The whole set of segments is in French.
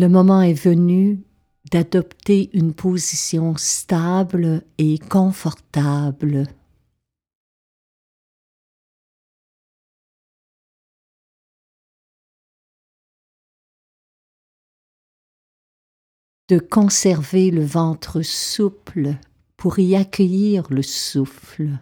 Le moment est venu d'adopter une position stable et confortable. de conserver le ventre souple pour y accueillir le souffle.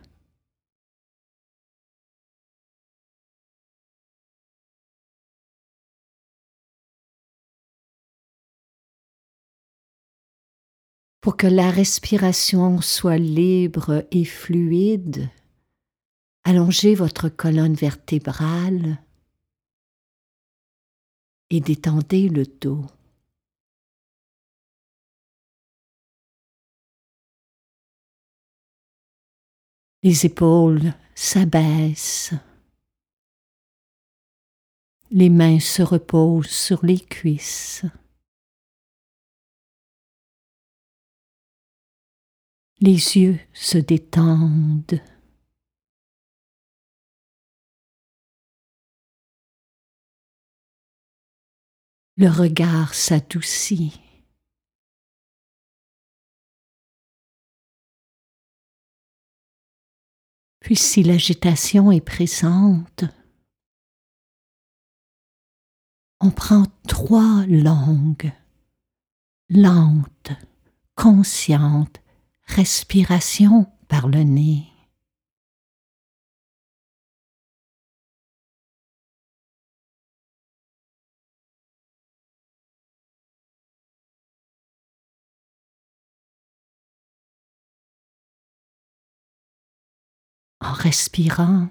Pour que la respiration soit libre et fluide, allongez votre colonne vertébrale et détendez le dos. Les épaules s'abaissent. Les mains se reposent sur les cuisses. Les yeux se détendent. Le regard s'adoucit. Puis si l'agitation est présente, on prend trois longues, lentes, conscientes respirations par le nez. En respirant,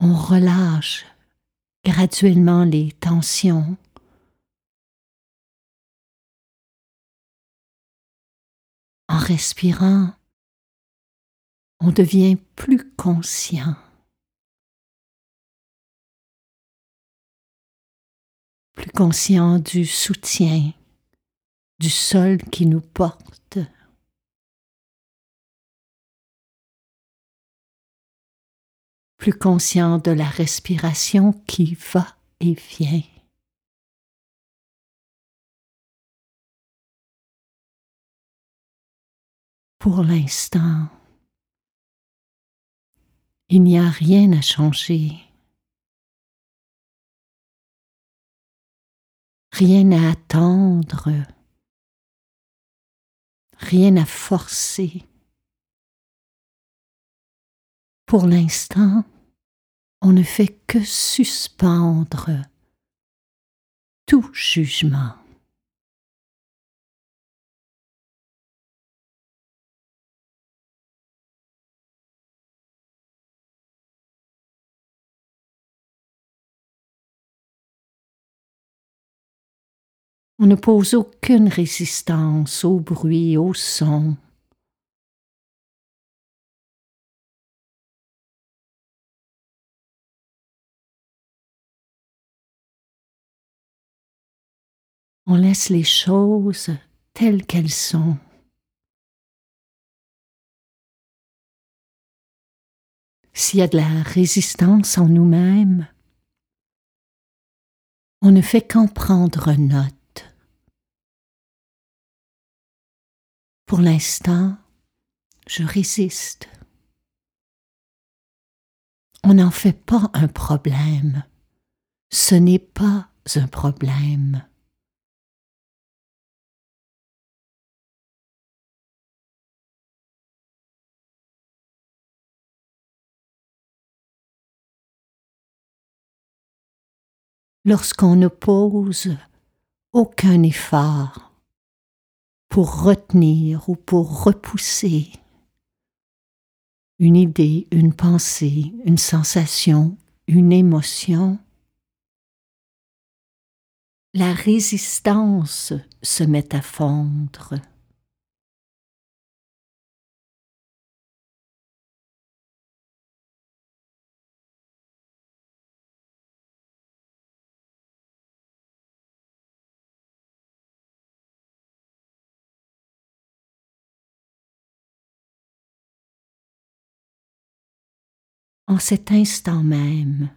on relâche graduellement les tensions. Respirant, on devient plus conscient. Plus conscient du soutien, du sol qui nous porte. plus conscient de la respiration qui va et vient. Pour l'instant, il n'y a rien à changer, rien à attendre, rien à forcer. Pour l'instant, on ne fait que suspendre tout jugement. On ne pose aucune résistance au bruit, au son, on laisse les choses telles qu'elles sont. S'il y a de la résistance en nous-mêmes, on ne fait qu'en prendre note. Pour l'instant, je résiste. On n'en fait pas un problème. Ce n'est pas un problème. lorsqu'on ne pose aucun effort pour retenir ou pour repousser une idée, une pensée, une sensation, une émotion, la résistance se met à fondre. En cet instant même.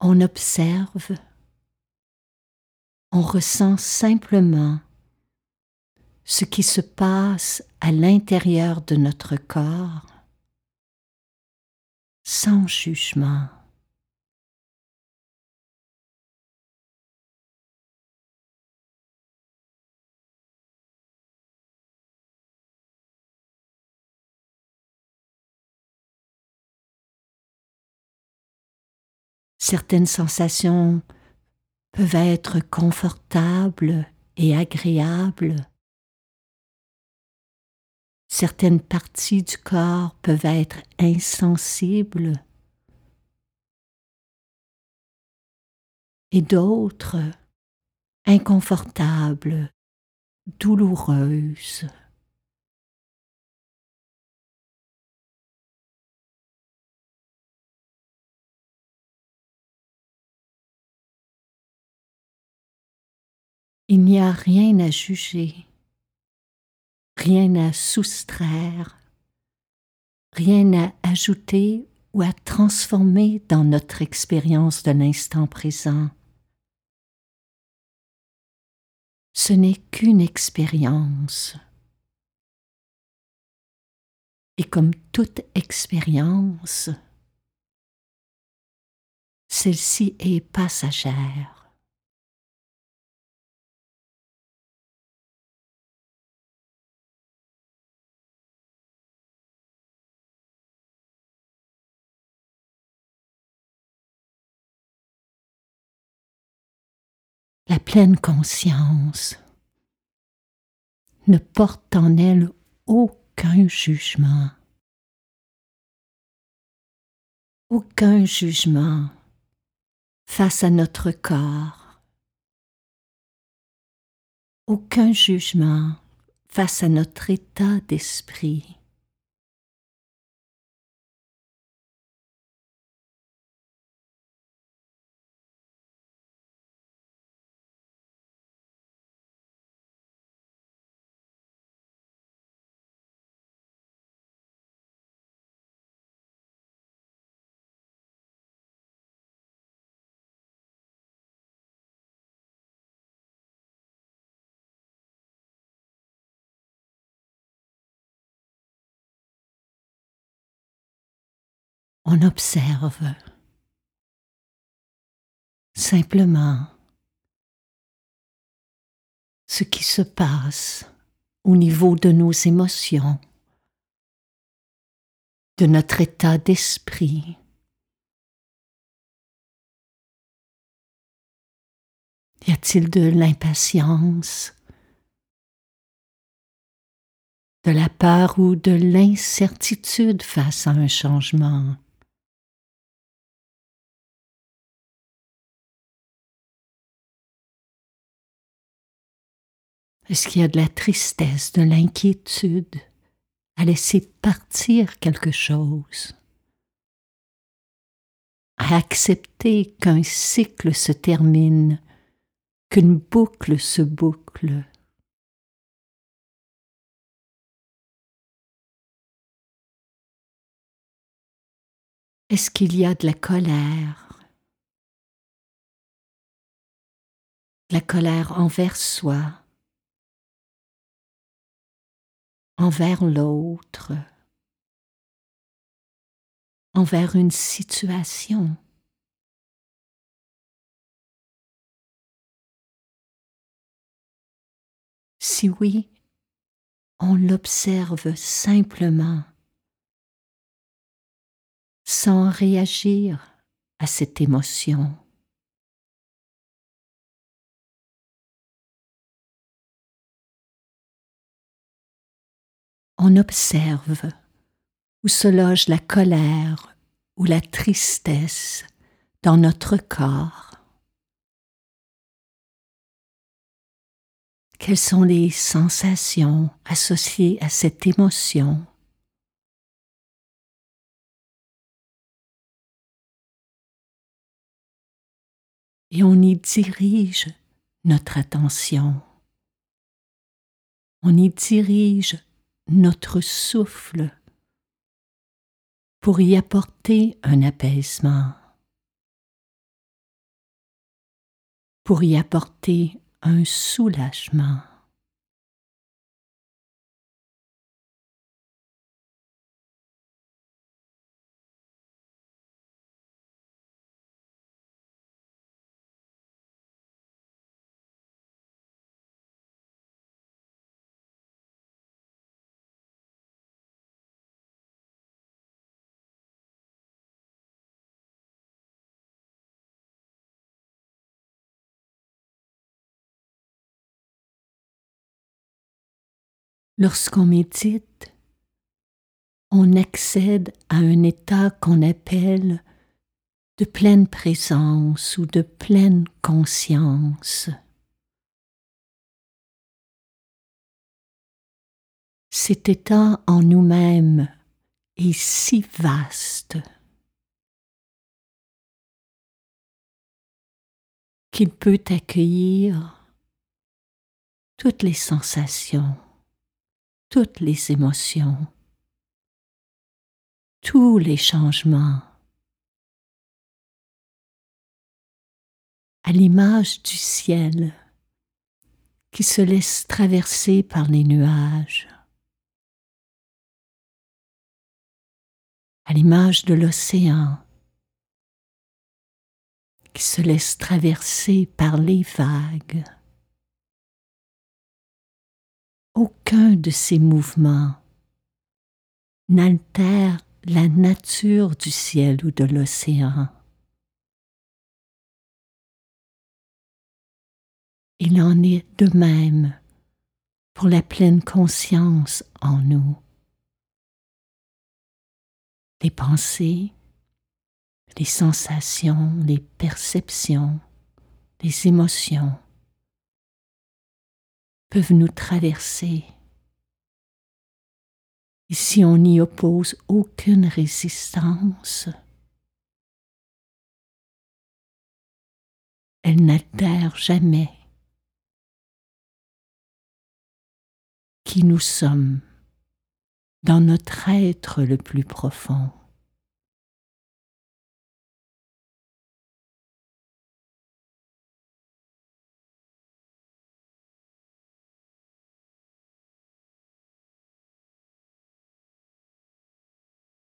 On observe, on ressent simplement ce qui se passe à l'intérieur de notre corps sans jugement. Certaines sensations peuvent être confortables et agréables. Certaines parties du corps peuvent être insensibles et d'autres inconfortables, douloureuses. Il n'y a rien à juger, rien à soustraire, rien à ajouter ou à transformer dans notre expérience de l'instant présent. Ce n'est qu'une expérience. Et comme toute expérience, celle-ci est passagère. La pleine conscience ne porte en elle aucun jugement. Aucun jugement face à notre corps. Aucun jugement face à notre état d'esprit. On observe simplement ce qui se passe au niveau de nos émotions, de notre état d'esprit. Y a-t-il de l'impatience, de la peur ou de l'incertitude face à un changement? Est-ce qu'il y a de la tristesse, de l'inquiétude à laisser partir quelque chose, à accepter qu'un cycle se termine, qu'une boucle se boucle. Est-ce qu'il y a de la colère? La colère envers soi, envers l'autre, envers une situation. Si oui, on l'observe simplement, sans réagir à cette émotion. On observe où se loge la colère ou la tristesse dans notre corps. Quelles sont les sensations associées à cette émotion? Et on y dirige notre attention. On y dirige notre souffle pour y apporter un apaisement, pour y apporter un soulagement. Lorsqu'on médite, on accède à un état qu'on appelle de pleine présence ou de pleine conscience. Cet état en nous-mêmes est si vaste qu'il peut accueillir toutes les sensations toutes les émotions, tous les changements. À l'image du ciel qui se laisse traverser par les nuages, à l'image de l'océan qui se laisse traverser par les vagues. Aucun de ces mouvements n'altère la nature du ciel ou de l'océan. Il en est de même pour la pleine conscience en nous. Les pensées, les sensations, les perceptions, les émotions peuvent nous traverser. Et si on n'y oppose aucune résistance, elle n'altère jamais qui nous sommes dans notre être le plus profond.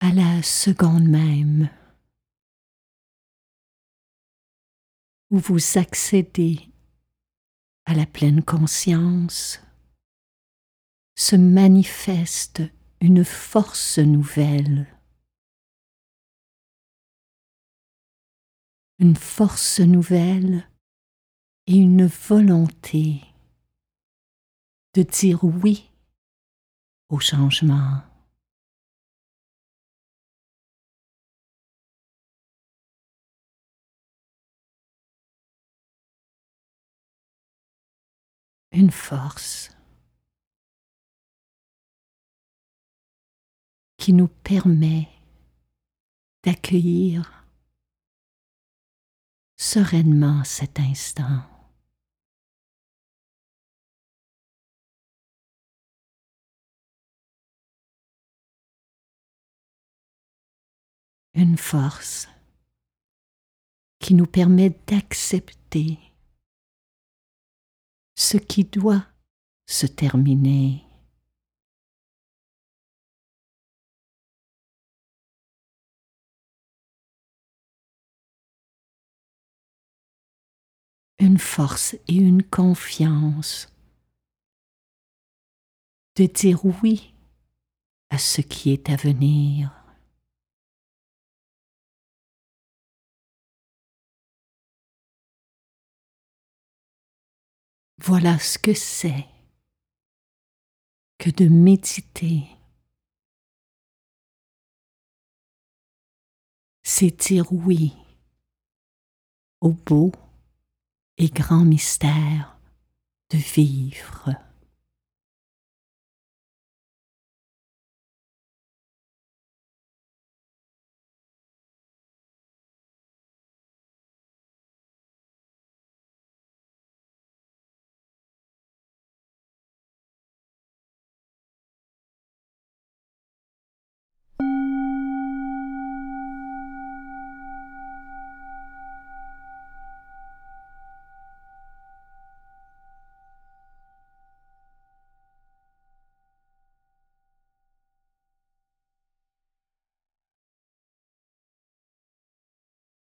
À la seconde même où vous accédez à la pleine conscience, se manifeste une force nouvelle, une force nouvelle et une volonté de dire oui au changement. Une force qui nous permet d'accueillir sereinement cet instant. Une force qui nous permet d'accepter ce qui doit se terminer. Une force et une confiance de dire oui à ce qui est à venir. Voilà ce que c'est que de méditer. C'est dire oui au beau et grand mystère de vivre.